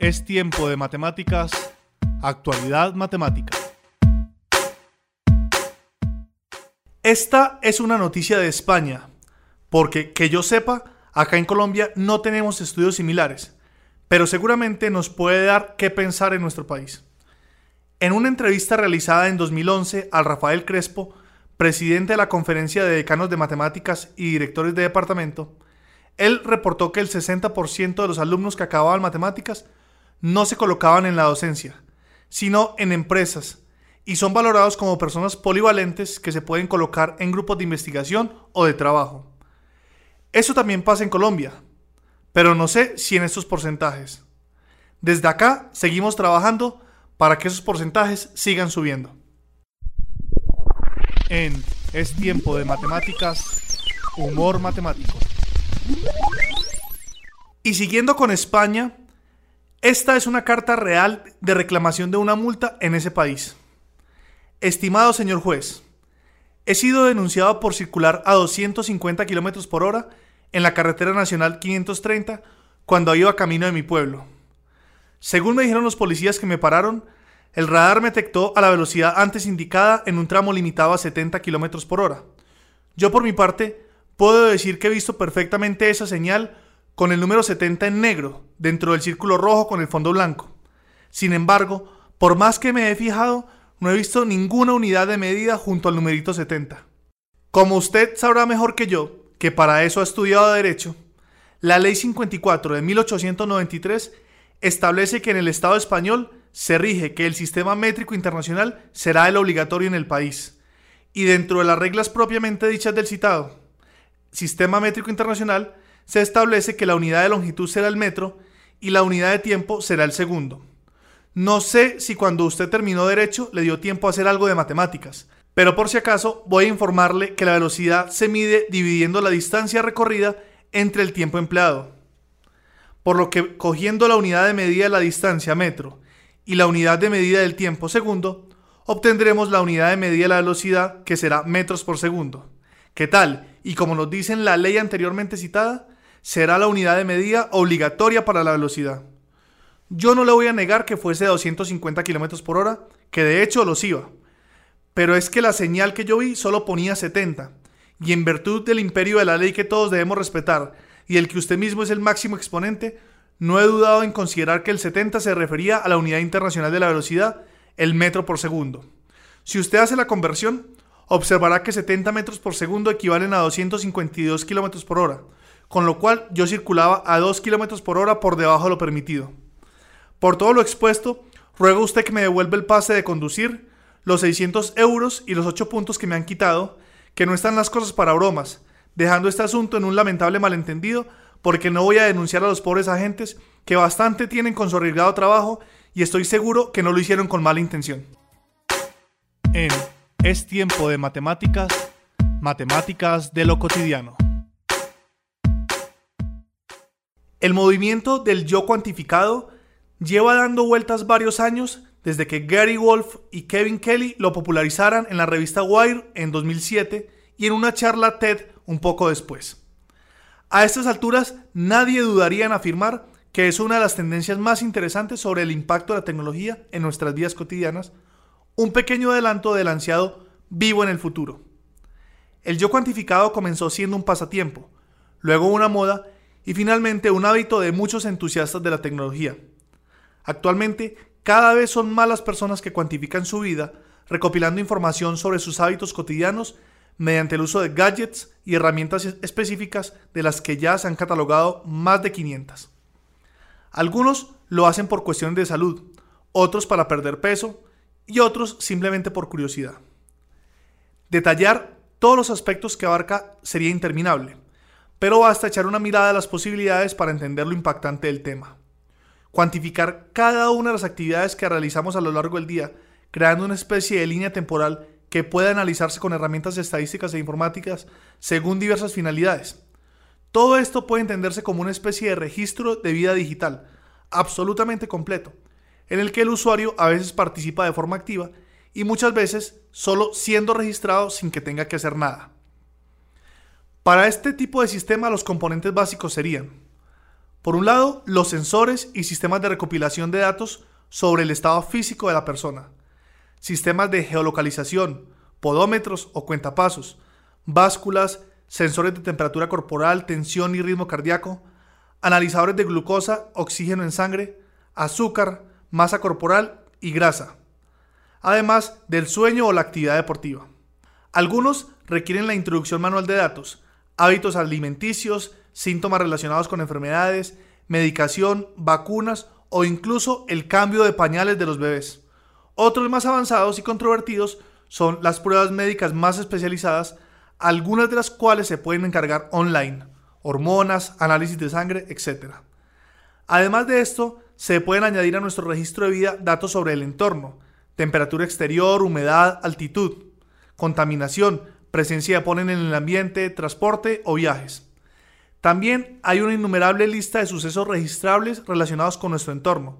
Es tiempo de matemáticas, actualidad matemática. Esta es una noticia de España, porque que yo sepa, acá en Colombia no tenemos estudios similares, pero seguramente nos puede dar qué pensar en nuestro país. En una entrevista realizada en 2011 al Rafael Crespo, presidente de la Conferencia de Decanos de Matemáticas y Directores de Departamento, él reportó que el 60% de los alumnos que acababan matemáticas no se colocaban en la docencia, sino en empresas, y son valorados como personas polivalentes que se pueden colocar en grupos de investigación o de trabajo. Eso también pasa en Colombia, pero no sé si en estos porcentajes. Desde acá seguimos trabajando para que esos porcentajes sigan subiendo. En Es tiempo de matemáticas, humor matemático. Y siguiendo con España, esta es una carta real de reclamación de una multa en ese país. Estimado señor juez, he sido denunciado por circular a 250 km por hora en la carretera nacional 530 cuando iba camino de mi pueblo. Según me dijeron los policías que me pararon, el radar me detectó a la velocidad antes indicada en un tramo limitado a 70 km por hora. Yo por mi parte puedo decir que he visto perfectamente esa señal con el número 70 en negro, dentro del círculo rojo con el fondo blanco. Sin embargo, por más que me he fijado, no he visto ninguna unidad de medida junto al numerito 70. Como usted sabrá mejor que yo, que para eso ha estudiado Derecho, la Ley 54 de 1893 establece que en el Estado español se rige que el sistema métrico internacional será el obligatorio en el país, y dentro de las reglas propiamente dichas del citado, Sistema Métrico Internacional, se establece que la unidad de longitud será el metro y la unidad de tiempo será el segundo. No sé si cuando usted terminó derecho le dio tiempo a hacer algo de matemáticas, pero por si acaso voy a informarle que la velocidad se mide dividiendo la distancia recorrida entre el tiempo empleado. Por lo que cogiendo la unidad de medida de la distancia metro y la unidad de medida del tiempo segundo, obtendremos la unidad de medida de la velocidad que será metros por segundo. ¿Qué tal? Y como nos dice en la ley anteriormente citada, será la unidad de medida obligatoria para la velocidad. Yo no le voy a negar que fuese 250 km por hora, que de hecho los iba. Pero es que la señal que yo vi solo ponía 70, y en virtud del imperio de la ley que todos debemos respetar, y el que usted mismo es el máximo exponente, no he dudado en considerar que el 70 se refería a la unidad internacional de la velocidad, el metro por segundo. Si usted hace la conversión, observará que 70 metros por segundo equivalen a 252 kilómetros por hora, con lo cual yo circulaba a 2 kilómetros por hora por debajo de lo permitido. Por todo lo expuesto, ruego usted que me devuelva el pase de conducir, los 600 euros y los 8 puntos que me han quitado, que no están las cosas para bromas, dejando este asunto en un lamentable malentendido, porque no voy a denunciar a los pobres agentes que bastante tienen con su arriesgado trabajo y estoy seguro que no lo hicieron con mala intención. En es tiempo de matemáticas, matemáticas de lo cotidiano. El movimiento del yo cuantificado lleva dando vueltas varios años desde que Gary Wolf y Kevin Kelly lo popularizaran en la revista Wire en 2007 y en una charla TED un poco después. A estas alturas nadie dudaría en afirmar que es una de las tendencias más interesantes sobre el impacto de la tecnología en nuestras vidas cotidianas un pequeño adelanto del ansiado vivo en el futuro. El yo cuantificado comenzó siendo un pasatiempo, luego una moda y finalmente un hábito de muchos entusiastas de la tecnología. Actualmente, cada vez son más las personas que cuantifican su vida, recopilando información sobre sus hábitos cotidianos mediante el uso de gadgets y herramientas específicas de las que ya se han catalogado más de 500. Algunos lo hacen por cuestiones de salud, otros para perder peso, y otros simplemente por curiosidad. Detallar todos los aspectos que abarca sería interminable, pero basta echar una mirada a las posibilidades para entender lo impactante del tema. Cuantificar cada una de las actividades que realizamos a lo largo del día, creando una especie de línea temporal que pueda analizarse con herramientas estadísticas e informáticas según diversas finalidades. Todo esto puede entenderse como una especie de registro de vida digital, absolutamente completo, en el que el usuario a veces participa de forma activa y muchas veces solo siendo registrado sin que tenga que hacer nada. Para este tipo de sistema los componentes básicos serían, por un lado, los sensores y sistemas de recopilación de datos sobre el estado físico de la persona, sistemas de geolocalización, podómetros o cuentapasos, básculas, sensores de temperatura corporal, tensión y ritmo cardíaco, analizadores de glucosa, oxígeno en sangre, azúcar, masa corporal y grasa, además del sueño o la actividad deportiva. Algunos requieren la introducción manual de datos, hábitos alimenticios, síntomas relacionados con enfermedades, medicación, vacunas o incluso el cambio de pañales de los bebés. Otros más avanzados y controvertidos son las pruebas médicas más especializadas, algunas de las cuales se pueden encargar online, hormonas, análisis de sangre, etc. Además de esto, se pueden añadir a nuestro registro de vida datos sobre el entorno, temperatura exterior, humedad, altitud, contaminación, presencia de polen en el ambiente, transporte o viajes. También hay una innumerable lista de sucesos registrables relacionados con nuestro entorno,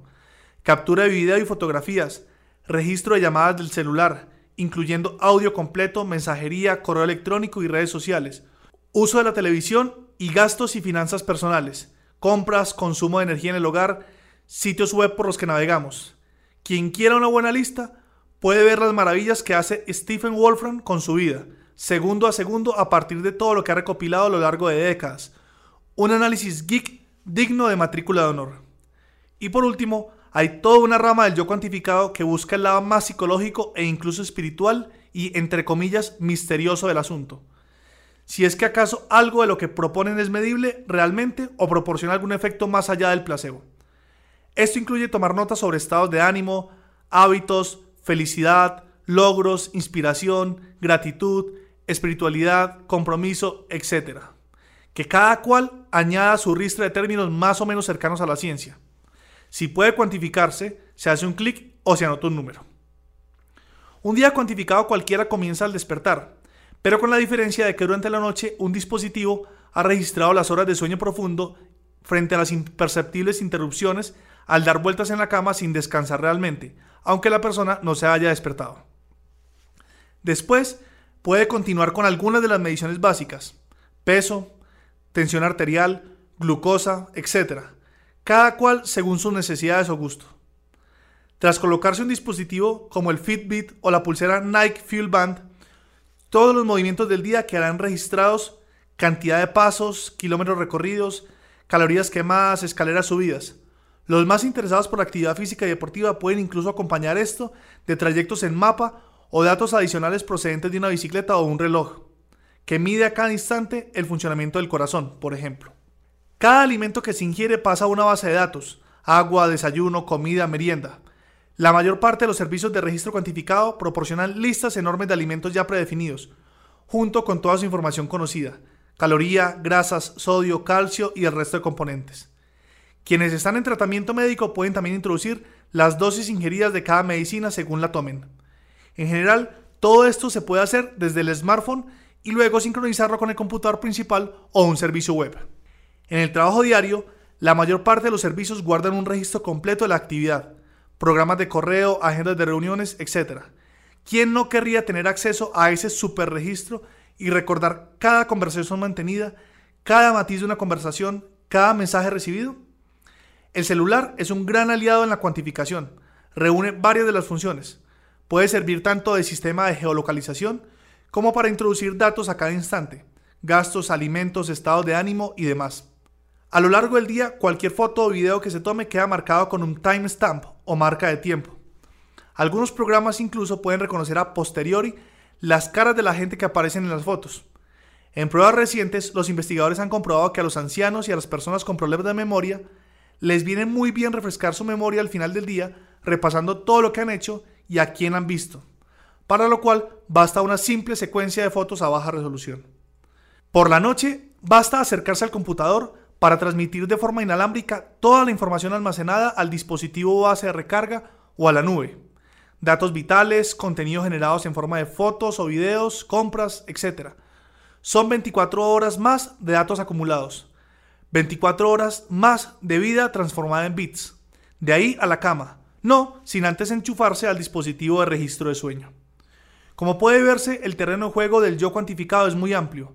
captura de video y fotografías, registro de llamadas del celular, incluyendo audio completo, mensajería, correo electrónico y redes sociales, uso de la televisión y gastos y finanzas personales, compras, consumo de energía en el hogar, sitios web por los que navegamos. Quien quiera una buena lista puede ver las maravillas que hace Stephen Wolfram con su vida, segundo a segundo a partir de todo lo que ha recopilado a lo largo de décadas. Un análisis geek digno de matrícula de honor. Y por último, hay toda una rama del yo cuantificado que busca el lado más psicológico e incluso espiritual y, entre comillas, misterioso del asunto. Si es que acaso algo de lo que proponen es medible realmente o proporciona algún efecto más allá del placebo. Esto incluye tomar notas sobre estados de ánimo, hábitos, felicidad, logros, inspiración, gratitud, espiritualidad, compromiso, etc. Que cada cual añada su ristra de términos más o menos cercanos a la ciencia. Si puede cuantificarse, se hace un clic o se anota un número. Un día cuantificado cualquiera comienza al despertar, pero con la diferencia de que durante la noche un dispositivo ha registrado las horas de sueño profundo frente a las imperceptibles interrupciones al dar vueltas en la cama sin descansar realmente, aunque la persona no se haya despertado. Después, puede continuar con algunas de las mediciones básicas, peso, tensión arterial, glucosa, etc., cada cual según sus necesidades o gusto. Tras colocarse un dispositivo como el Fitbit o la pulsera Nike Fuel Band, todos los movimientos del día quedarán registrados, cantidad de pasos, kilómetros recorridos, calorías quemadas, escaleras subidas. Los más interesados por la actividad física y deportiva pueden incluso acompañar esto de trayectos en mapa o datos adicionales procedentes de una bicicleta o un reloj, que mide a cada instante el funcionamiento del corazón, por ejemplo. Cada alimento que se ingiere pasa a una base de datos, agua, desayuno, comida, merienda. La mayor parte de los servicios de registro cuantificado proporcionan listas enormes de alimentos ya predefinidos, junto con toda su información conocida, caloría, grasas, sodio, calcio y el resto de componentes. Quienes están en tratamiento médico pueden también introducir las dosis ingeridas de cada medicina según la tomen. En general, todo esto se puede hacer desde el smartphone y luego sincronizarlo con el computador principal o un servicio web. En el trabajo diario, la mayor parte de los servicios guardan un registro completo de la actividad, programas de correo, agendas de reuniones, etc. ¿Quién no querría tener acceso a ese superregistro y recordar cada conversación mantenida, cada matiz de una conversación, cada mensaje recibido? El celular es un gran aliado en la cuantificación. Reúne varias de las funciones. Puede servir tanto de sistema de geolocalización como para introducir datos a cada instante, gastos, alimentos, estados de ánimo y demás. A lo largo del día, cualquier foto o video que se tome queda marcado con un timestamp o marca de tiempo. Algunos programas incluso pueden reconocer a posteriori las caras de la gente que aparecen en las fotos. En pruebas recientes, los investigadores han comprobado que a los ancianos y a las personas con problemas de memoria les viene muy bien refrescar su memoria al final del día, repasando todo lo que han hecho y a quién han visto, para lo cual basta una simple secuencia de fotos a baja resolución. Por la noche, basta acercarse al computador para transmitir de forma inalámbrica toda la información almacenada al dispositivo base de recarga o a la nube. Datos vitales, contenidos generados en forma de fotos o videos, compras, etc. Son 24 horas más de datos acumulados. 24 horas más de vida transformada en bits. De ahí a la cama. No, sin antes enchufarse al dispositivo de registro de sueño. Como puede verse, el terreno de juego del yo cuantificado es muy amplio.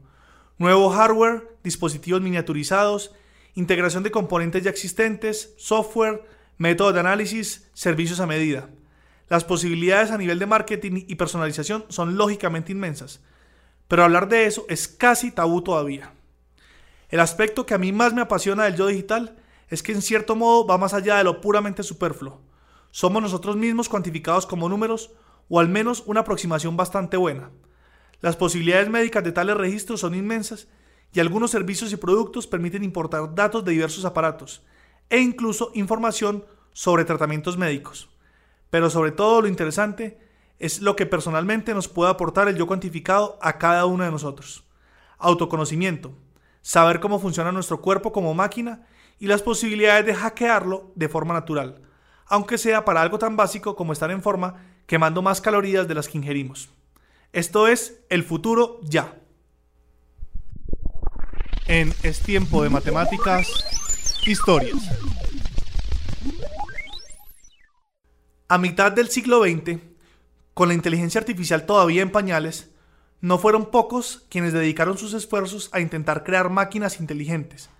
Nuevo hardware, dispositivos miniaturizados, integración de componentes ya existentes, software, métodos de análisis, servicios a medida. Las posibilidades a nivel de marketing y personalización son lógicamente inmensas, pero hablar de eso es casi tabú todavía. El aspecto que a mí más me apasiona del yo digital es que en cierto modo va más allá de lo puramente superfluo. Somos nosotros mismos cuantificados como números o al menos una aproximación bastante buena. Las posibilidades médicas de tales registros son inmensas y algunos servicios y productos permiten importar datos de diversos aparatos e incluso información sobre tratamientos médicos. Pero sobre todo lo interesante es lo que personalmente nos puede aportar el yo cuantificado a cada uno de nosotros. Autoconocimiento, saber cómo funciona nuestro cuerpo como máquina y las posibilidades de hackearlo de forma natural, aunque sea para algo tan básico como estar en forma quemando más calorías de las que ingerimos. Esto es el futuro ya. En Es tiempo de matemáticas, historias. A mitad del siglo XX, con la inteligencia artificial todavía en pañales, no fueron pocos quienes dedicaron sus esfuerzos a intentar crear máquinas inteligentes,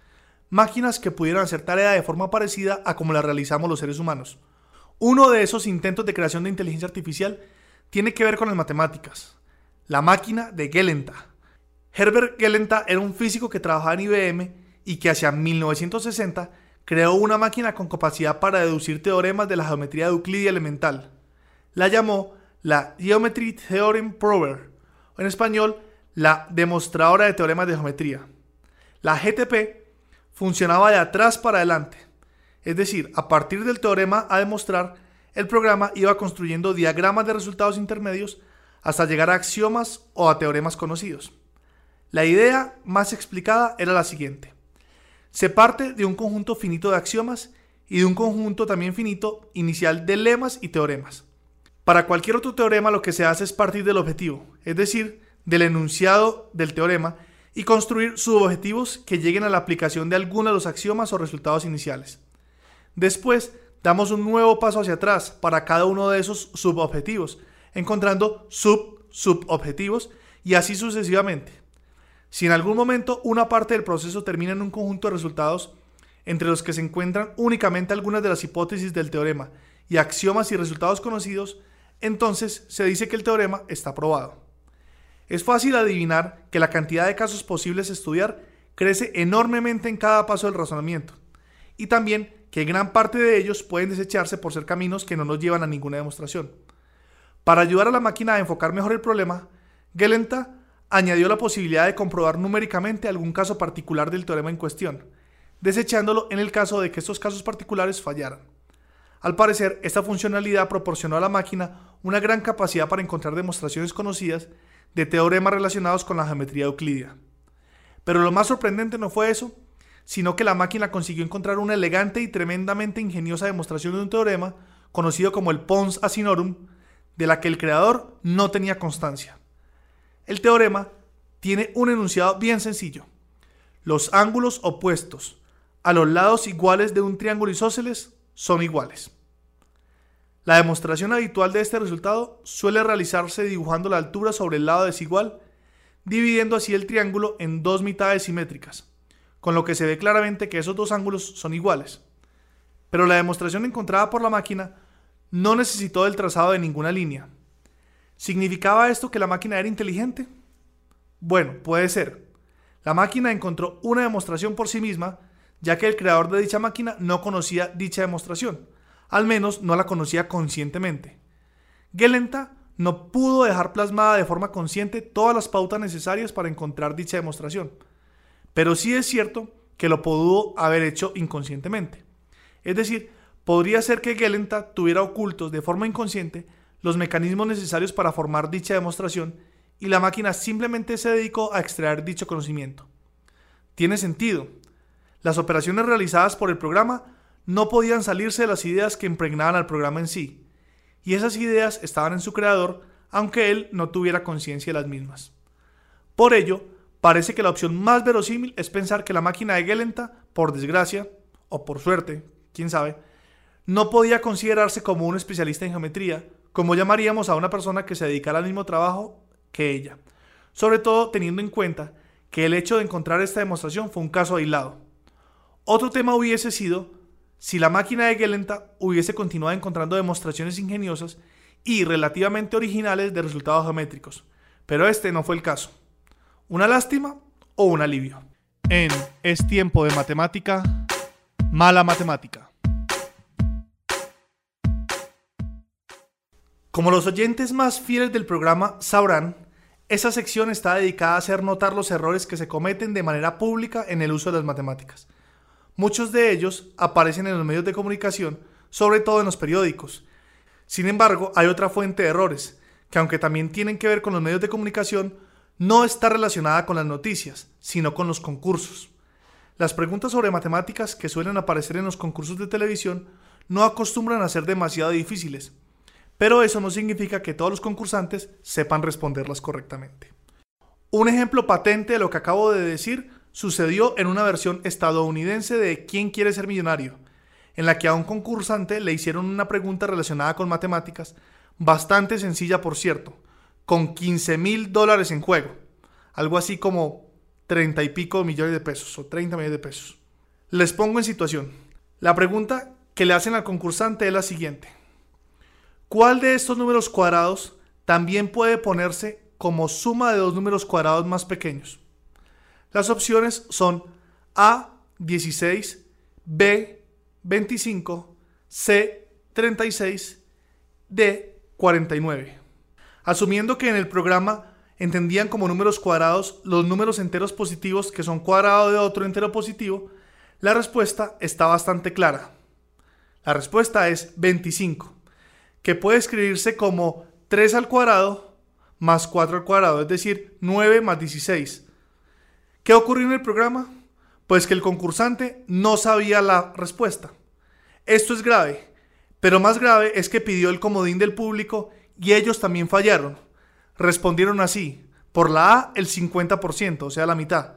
máquinas que pudieran hacer tarea de forma parecida a como la realizamos los seres humanos. Uno de esos intentos de creación de inteligencia artificial tiene que ver con las matemáticas, la máquina de Gelenta. Herbert Gelenta era un físico que trabajaba en IBM y que hacia 1960 creó una máquina con capacidad para deducir teoremas de la geometría de Euclidia elemental. La llamó la Geometry Theorem Prover, en español, la demostradora de teoremas de geometría. La GTP funcionaba de atrás para adelante, es decir, a partir del teorema a demostrar, el programa iba construyendo diagramas de resultados intermedios hasta llegar a axiomas o a teoremas conocidos. La idea más explicada era la siguiente. Se parte de un conjunto finito de axiomas y de un conjunto también finito inicial de lemas y teoremas. Para cualquier otro teorema lo que se hace es partir del objetivo, es decir, del enunciado del teorema y construir subobjetivos que lleguen a la aplicación de alguno de los axiomas o resultados iniciales. Después, damos un nuevo paso hacia atrás para cada uno de esos subobjetivos, encontrando sub-subobjetivos y así sucesivamente. Si en algún momento una parte del proceso termina en un conjunto de resultados entre los que se encuentran únicamente algunas de las hipótesis del teorema y axiomas y resultados conocidos, entonces se dice que el teorema está probado. Es fácil adivinar que la cantidad de casos posibles a estudiar crece enormemente en cada paso del razonamiento, y también que gran parte de ellos pueden desecharse por ser caminos que no nos llevan a ninguna demostración. Para ayudar a la máquina a enfocar mejor el problema, Gelenta añadió la posibilidad de comprobar numéricamente algún caso particular del teorema en cuestión, desechándolo en el caso de que estos casos particulares fallaran. Al parecer, esta funcionalidad proporcionó a la máquina una gran capacidad para encontrar demostraciones conocidas de teoremas relacionados con la geometría euclidia. Pero lo más sorprendente no fue eso, sino que la máquina consiguió encontrar una elegante y tremendamente ingeniosa demostración de un teorema conocido como el Pons Asinorum, de la que el creador no tenía constancia. El teorema tiene un enunciado bien sencillo. Los ángulos opuestos a los lados iguales de un triángulo isósceles son iguales. La demostración habitual de este resultado suele realizarse dibujando la altura sobre el lado desigual, dividiendo así el triángulo en dos mitades simétricas con lo que se ve claramente que esos dos ángulos son iguales. Pero la demostración encontrada por la máquina no necesitó del trazado de ninguna línea. ¿Significaba esto que la máquina era inteligente? Bueno, puede ser. La máquina encontró una demostración por sí misma, ya que el creador de dicha máquina no conocía dicha demostración, al menos no la conocía conscientemente. Gelenta no pudo dejar plasmada de forma consciente todas las pautas necesarias para encontrar dicha demostración, pero sí es cierto que lo pudo haber hecho inconscientemente. Es decir, podría ser que Gelenta tuviera ocultos de forma inconsciente los mecanismos necesarios para formar dicha demostración y la máquina simplemente se dedicó a extraer dicho conocimiento. Tiene sentido. Las operaciones realizadas por el programa no podían salirse de las ideas que impregnaban al programa en sí, y esas ideas estaban en su creador, aunque él no tuviera conciencia de las mismas. Por ello, parece que la opción más verosímil es pensar que la máquina de Gelenta, por desgracia, o por suerte, quién sabe, no podía considerarse como un especialista en geometría, como llamaríamos a una persona que se dedicara al mismo trabajo que ella, sobre todo teniendo en cuenta que el hecho de encontrar esta demostración fue un caso aislado. Otro tema hubiese sido si la máquina de Gelenta hubiese continuado encontrando demostraciones ingeniosas y relativamente originales de resultados geométricos, pero este no fue el caso. ¿Una lástima o un alivio? En Es tiempo de matemática, mala matemática. Como los oyentes más fieles del programa sabrán, esa sección está dedicada a hacer notar los errores que se cometen de manera pública en el uso de las matemáticas. Muchos de ellos aparecen en los medios de comunicación, sobre todo en los periódicos. Sin embargo, hay otra fuente de errores, que aunque también tienen que ver con los medios de comunicación, no está relacionada con las noticias, sino con los concursos. Las preguntas sobre matemáticas que suelen aparecer en los concursos de televisión no acostumbran a ser demasiado difíciles, pero eso no significa que todos los concursantes sepan responderlas correctamente. Un ejemplo patente de lo que acabo de decir sucedió en una versión estadounidense de ¿Quién quiere ser millonario? en la que a un concursante le hicieron una pregunta relacionada con matemáticas, bastante sencilla por cierto, con 15 mil dólares en juego, algo así como 30 y pico millones de pesos o 30 millones de pesos. Les pongo en situación. La pregunta que le hacen al concursante es la siguiente. ¿Cuál de estos números cuadrados también puede ponerse como suma de dos números cuadrados más pequeños? Las opciones son A 16, B 25, C 36, D 49. Asumiendo que en el programa entendían como números cuadrados los números enteros positivos que son cuadrado de otro entero positivo, la respuesta está bastante clara. La respuesta es 25, que puede escribirse como 3 al cuadrado más 4 al cuadrado, es decir, 9 más 16, ¿Qué ocurrió en el programa? Pues que el concursante no sabía la respuesta. Esto es grave, pero más grave es que pidió el comodín del público y ellos también fallaron. Respondieron así, por la A el 50%, o sea la mitad,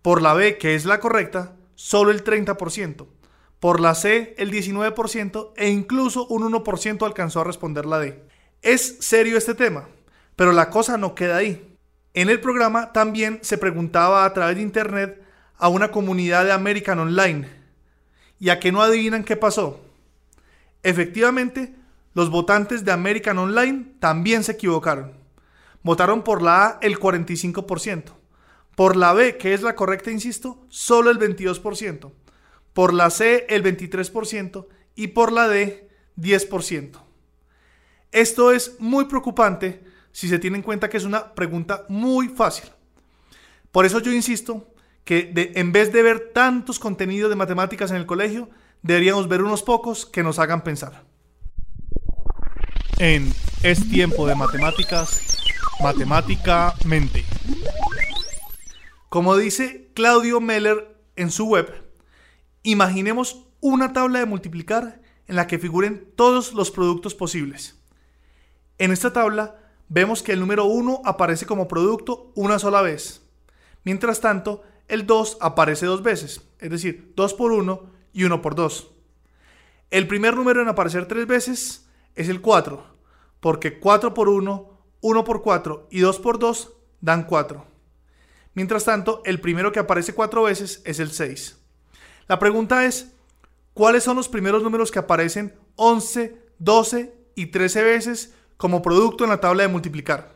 por la B, que es la correcta, solo el 30%, por la C el 19% e incluso un 1% alcanzó a responder la D. Es serio este tema, pero la cosa no queda ahí. En el programa también se preguntaba a través de internet a una comunidad de American Online. ¿Y a qué no adivinan qué pasó? Efectivamente, los votantes de American Online también se equivocaron. Votaron por la A el 45%. Por la B, que es la correcta, insisto, solo el 22%. Por la C, el 23%. Y por la D, 10%. Esto es muy preocupante si se tiene en cuenta que es una pregunta muy fácil. Por eso yo insisto que en vez de ver tantos contenidos de matemáticas en el colegio, deberíamos ver unos pocos que nos hagan pensar. En Es tiempo de matemáticas, matemáticamente. Como dice Claudio Meller en su web, imaginemos una tabla de multiplicar en la que figuren todos los productos posibles. En esta tabla vemos que el número 1 aparece como producto una sola vez. Mientras tanto, el 2 aparece dos veces, es decir, 2 por 1 y 1 por 2. El primer número en aparecer tres veces es el 4, porque 4 por 1, 1 por 4 y 2 por 2 dan 4. Mientras tanto, el primero que aparece cuatro veces es el 6. La pregunta es, ¿cuáles son los primeros números que aparecen 11, 12 y 13 veces como producto en la tabla de multiplicar.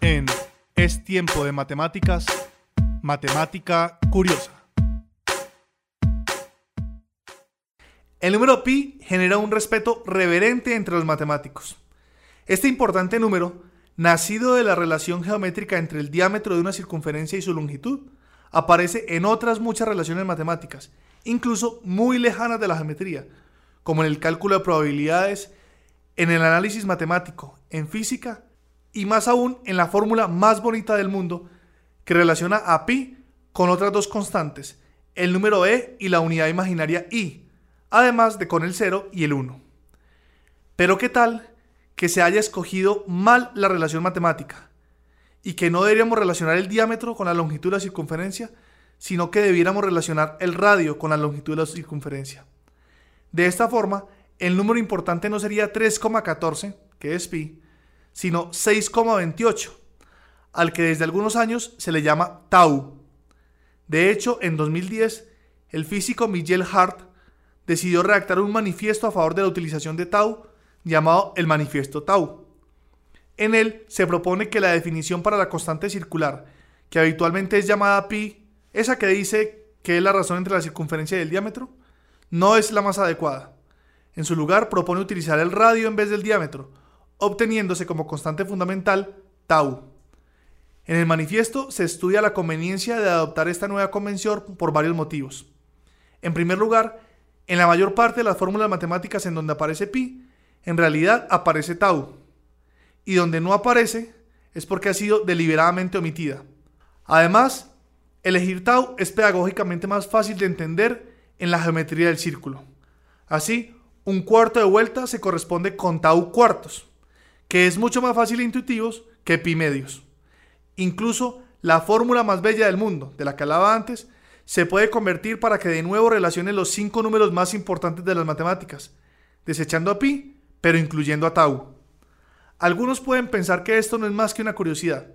En Es tiempo de matemáticas, matemática curiosa. El número pi genera un respeto reverente entre los matemáticos. Este importante número, nacido de la relación geométrica entre el diámetro de una circunferencia y su longitud, aparece en otras muchas relaciones matemáticas, incluso muy lejanas de la geometría, como en el cálculo de probabilidades en el análisis matemático, en física y más aún en la fórmula más bonita del mundo que relaciona a pi con otras dos constantes, el número e y la unidad imaginaria i, además de con el 0 y el 1. Pero ¿qué tal que se haya escogido mal la relación matemática? Y que no deberíamos relacionar el diámetro con la longitud de la circunferencia, sino que debiéramos relacionar el radio con la longitud de la circunferencia. De esta forma, el número importante no sería 3,14, que es pi, sino 6,28, al que desde algunos años se le llama tau. De hecho, en 2010, el físico Miguel Hart decidió redactar un manifiesto a favor de la utilización de tau llamado el Manifiesto Tau. En él se propone que la definición para la constante circular, que habitualmente es llamada pi, esa que dice que es la razón entre la circunferencia y el diámetro, no es la más adecuada. En su lugar propone utilizar el radio en vez del diámetro, obteniéndose como constante fundamental tau. En el manifiesto se estudia la conveniencia de adoptar esta nueva convención por varios motivos. En primer lugar, en la mayor parte de las fórmulas matemáticas en donde aparece pi, en realidad aparece tau. Y donde no aparece es porque ha sido deliberadamente omitida. Además, elegir tau es pedagógicamente más fácil de entender en la geometría del círculo. Así, un cuarto de vuelta se corresponde con tau cuartos, que es mucho más fácil e intuitivo que pi medios. Incluso la fórmula más bella del mundo, de la que hablaba antes, se puede convertir para que de nuevo relacione los cinco números más importantes de las matemáticas, desechando a pi pero incluyendo a Tau. Algunos pueden pensar que esto no es más que una curiosidad,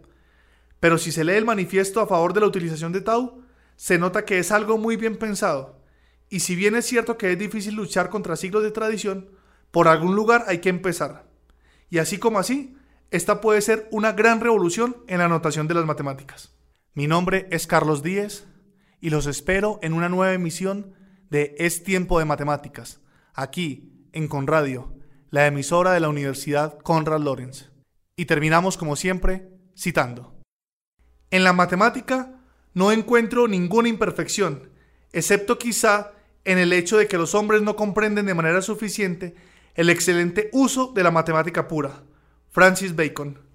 pero si se lee el manifiesto a favor de la utilización de Tau, se nota que es algo muy bien pensado, y si bien es cierto que es difícil luchar contra siglos de tradición, por algún lugar hay que empezar. Y así como así, esta puede ser una gran revolución en la notación de las matemáticas. Mi nombre es Carlos Díez y los espero en una nueva emisión de Es Tiempo de Matemáticas, aquí en Conradio la emisora de la Universidad Conrad Lorenz. Y terminamos como siempre citando. En la matemática no encuentro ninguna imperfección, excepto quizá en el hecho de que los hombres no comprenden de manera suficiente el excelente uso de la matemática pura. Francis Bacon.